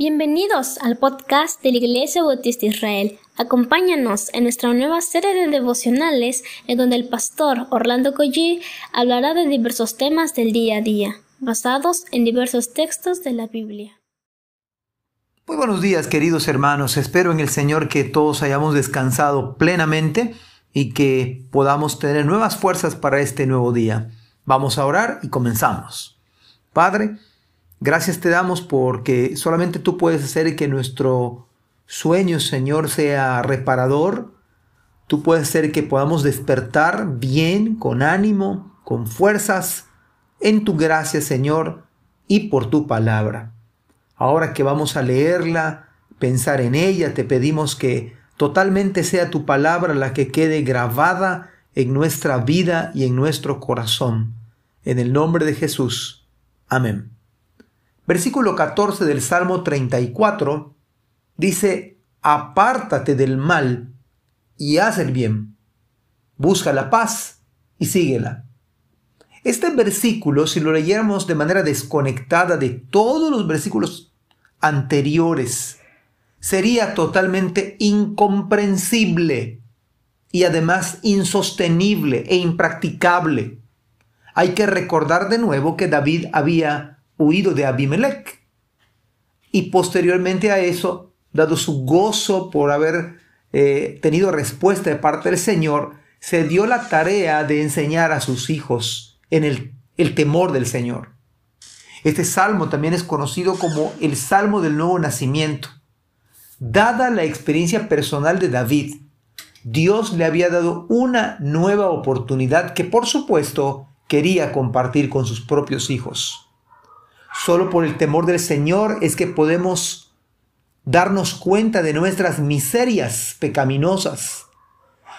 Bienvenidos al podcast de la Iglesia Bautista Israel. Acompáñanos en nuestra nueva serie de devocionales en donde el pastor Orlando Collie hablará de diversos temas del día a día, basados en diversos textos de la Biblia. Muy buenos días queridos hermanos, espero en el Señor que todos hayamos descansado plenamente y que podamos tener nuevas fuerzas para este nuevo día. Vamos a orar y comenzamos. Padre, Gracias te damos porque solamente tú puedes hacer que nuestro sueño, Señor, sea reparador. Tú puedes hacer que podamos despertar bien, con ánimo, con fuerzas, en tu gracia, Señor, y por tu palabra. Ahora que vamos a leerla, pensar en ella, te pedimos que totalmente sea tu palabra la que quede grabada en nuestra vida y en nuestro corazón. En el nombre de Jesús. Amén. Versículo 14 del Salmo 34 dice, apártate del mal y haz el bien. Busca la paz y síguela. Este versículo, si lo leyéramos de manera desconectada de todos los versículos anteriores, sería totalmente incomprensible y además insostenible e impracticable. Hay que recordar de nuevo que David había huido de Abimelech. Y posteriormente a eso, dado su gozo por haber eh, tenido respuesta de parte del Señor, se dio la tarea de enseñar a sus hijos en el, el temor del Señor. Este salmo también es conocido como el Salmo del Nuevo Nacimiento. Dada la experiencia personal de David, Dios le había dado una nueva oportunidad que por supuesto quería compartir con sus propios hijos. Solo por el temor del Señor es que podemos darnos cuenta de nuestras miserias pecaminosas.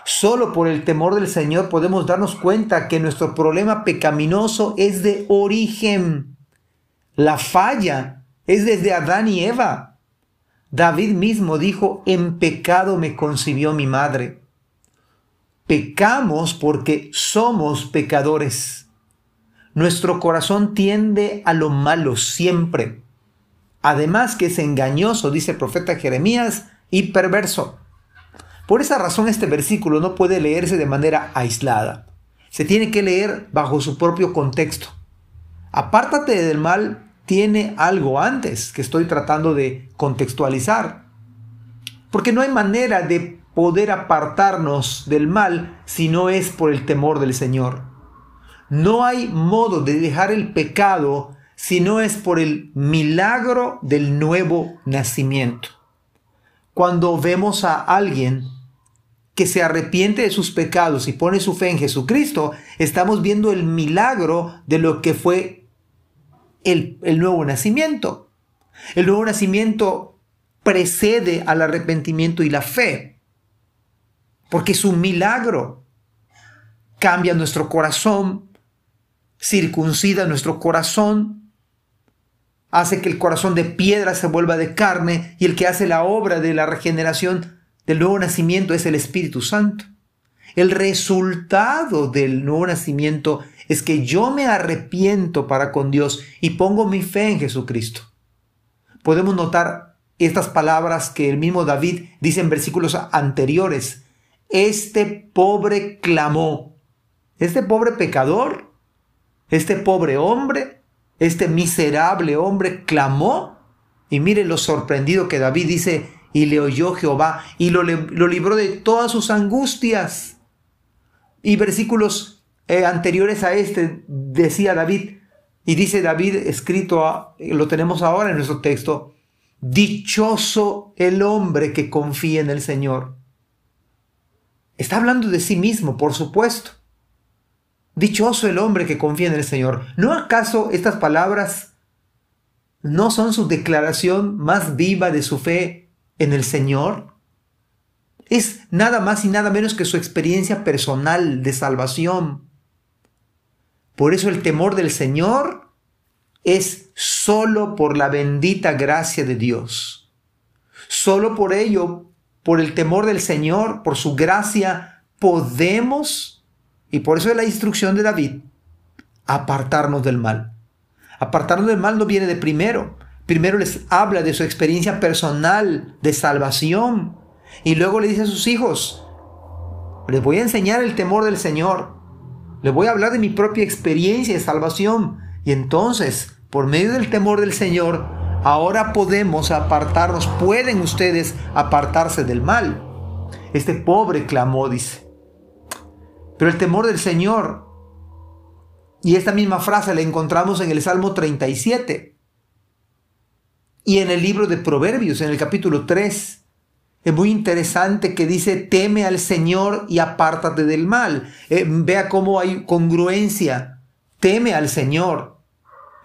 Solo por el temor del Señor podemos darnos cuenta que nuestro problema pecaminoso es de origen. La falla es desde Adán y Eva. David mismo dijo, en pecado me concibió mi madre. Pecamos porque somos pecadores. Nuestro corazón tiende a lo malo siempre. Además que es engañoso, dice el profeta Jeremías, y perverso. Por esa razón este versículo no puede leerse de manera aislada. Se tiene que leer bajo su propio contexto. Apártate del mal tiene algo antes que estoy tratando de contextualizar. Porque no hay manera de poder apartarnos del mal si no es por el temor del Señor. No hay modo de dejar el pecado si no es por el milagro del nuevo nacimiento. Cuando vemos a alguien que se arrepiente de sus pecados y pone su fe en Jesucristo, estamos viendo el milagro de lo que fue el, el nuevo nacimiento. El nuevo nacimiento precede al arrepentimiento y la fe, porque es un milagro. Cambia nuestro corazón, circuncida nuestro corazón, hace que el corazón de piedra se vuelva de carne y el que hace la obra de la regeneración del nuevo nacimiento es el Espíritu Santo. El resultado del nuevo nacimiento es que yo me arrepiento para con Dios y pongo mi fe en Jesucristo. Podemos notar estas palabras que el mismo David dice en versículos anteriores. Este pobre clamó. Este pobre pecador este pobre hombre, este miserable hombre clamó y mire lo sorprendido que David dice, y le oyó Jehová y lo, lo libró de todas sus angustias. Y versículos eh, anteriores a este decía David, y dice David escrito, lo tenemos ahora en nuestro texto, dichoso el hombre que confía en el Señor. Está hablando de sí mismo, por supuesto. Dichoso el hombre que confía en el Señor. ¿No acaso estas palabras no son su declaración más viva de su fe en el Señor? Es nada más y nada menos que su experiencia personal de salvación. Por eso el temor del Señor es solo por la bendita gracia de Dios. Solo por ello, por el temor del Señor, por su gracia, podemos y por eso es la instrucción de David, apartarnos del mal. Apartarnos del mal no viene de primero. Primero les habla de su experiencia personal de salvación y luego le dice a sus hijos, les voy a enseñar el temor del Señor. Les voy a hablar de mi propia experiencia de salvación. Y entonces, por medio del temor del Señor, ahora podemos apartarnos, pueden ustedes apartarse del mal. Este pobre clamó, dice. Pero el temor del Señor, y esta misma frase la encontramos en el Salmo 37 y en el libro de Proverbios, en el capítulo 3. Es muy interesante que dice, teme al Señor y apártate del mal. Eh, vea cómo hay congruencia. Teme al Señor.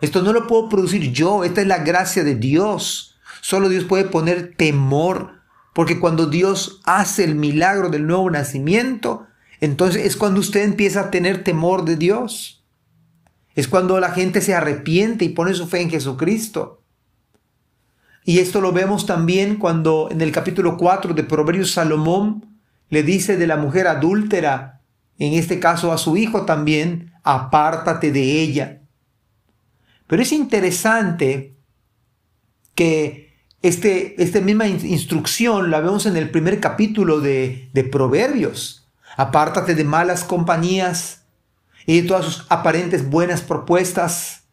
Esto no lo puedo producir yo, esta es la gracia de Dios. Solo Dios puede poner temor, porque cuando Dios hace el milagro del nuevo nacimiento, entonces es cuando usted empieza a tener temor de Dios. Es cuando la gente se arrepiente y pone su fe en Jesucristo. Y esto lo vemos también cuando en el capítulo 4 de Proverbios Salomón le dice de la mujer adúltera, en este caso a su hijo también, apártate de ella. Pero es interesante que este, esta misma instrucción la vemos en el primer capítulo de, de Proverbios. Apártate de malas compañías y de todas sus aparentes buenas propuestas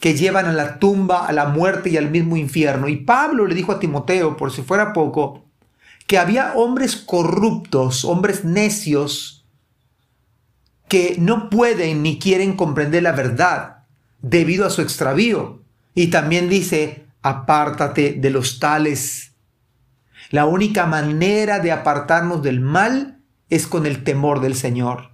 que llevan a la tumba, a la muerte y al mismo infierno. Y Pablo le dijo a Timoteo, por si fuera poco, que había hombres corruptos, hombres necios, que no pueden ni quieren comprender la verdad debido a su extravío. Y también dice, apártate de los tales. La única manera de apartarnos del mal es con el temor del Señor.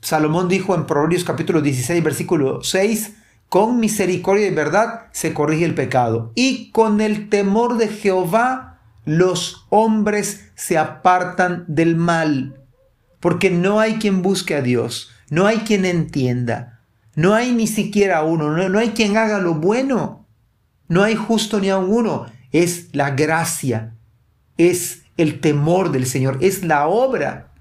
Salomón dijo en Proverbios capítulo 16, versículo 6, con misericordia y verdad se corrige el pecado. Y con el temor de Jehová los hombres se apartan del mal. Porque no hay quien busque a Dios, no hay quien entienda, no hay ni siquiera uno, no, no hay quien haga lo bueno. No hay justo ni aun uno. Es la gracia, es el temor del Señor, es la obra.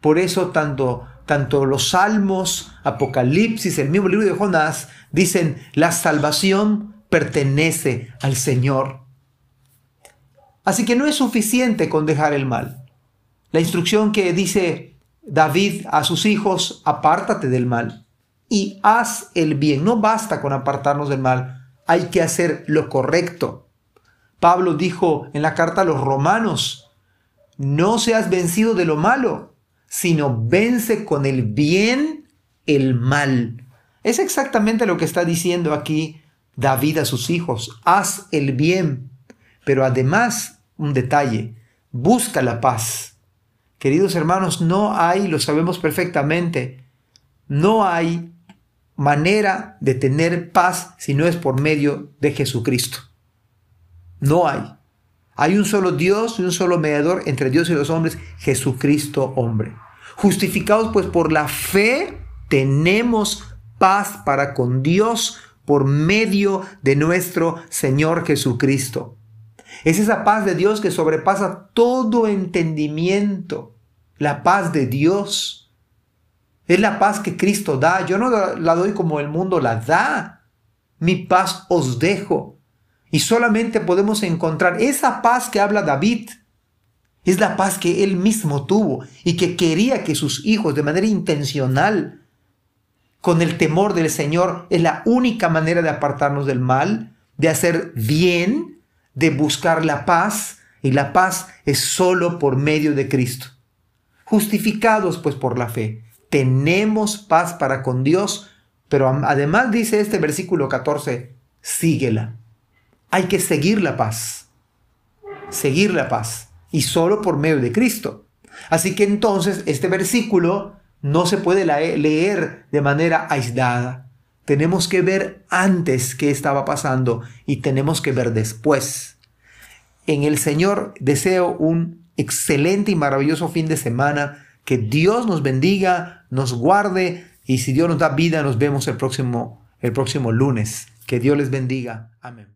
Por eso tanto tanto los salmos, Apocalipsis, el mismo libro de Jonás, dicen, la salvación pertenece al Señor. Así que no es suficiente con dejar el mal. La instrucción que dice David a sus hijos, apártate del mal y haz el bien. No basta con apartarnos del mal, hay que hacer lo correcto. Pablo dijo en la carta a los romanos, no seas vencido de lo malo, sino vence con el bien el mal. Es exactamente lo que está diciendo aquí David a sus hijos. Haz el bien, pero además, un detalle, busca la paz. Queridos hermanos, no hay, lo sabemos perfectamente, no hay manera de tener paz si no es por medio de Jesucristo. No hay. Hay un solo Dios y un solo mediador entre Dios y los hombres, Jesucristo hombre. Justificados pues por la fe, tenemos paz para con Dios por medio de nuestro Señor Jesucristo. Es esa paz de Dios que sobrepasa todo entendimiento. La paz de Dios. Es la paz que Cristo da. Yo no la doy como el mundo la da. Mi paz os dejo. Y solamente podemos encontrar esa paz que habla David. Es la paz que él mismo tuvo y que quería que sus hijos de manera intencional, con el temor del Señor, es la única manera de apartarnos del mal, de hacer bien, de buscar la paz. Y la paz es solo por medio de Cristo. Justificados pues por la fe, tenemos paz para con Dios, pero además dice este versículo 14, síguela. Hay que seguir la paz. Seguir la paz. Y solo por medio de Cristo. Así que entonces este versículo no se puede leer de manera aislada. Tenemos que ver antes qué estaba pasando y tenemos que ver después. En el Señor deseo un excelente y maravilloso fin de semana. Que Dios nos bendiga, nos guarde y si Dios nos da vida nos vemos el próximo, el próximo lunes. Que Dios les bendiga. Amén.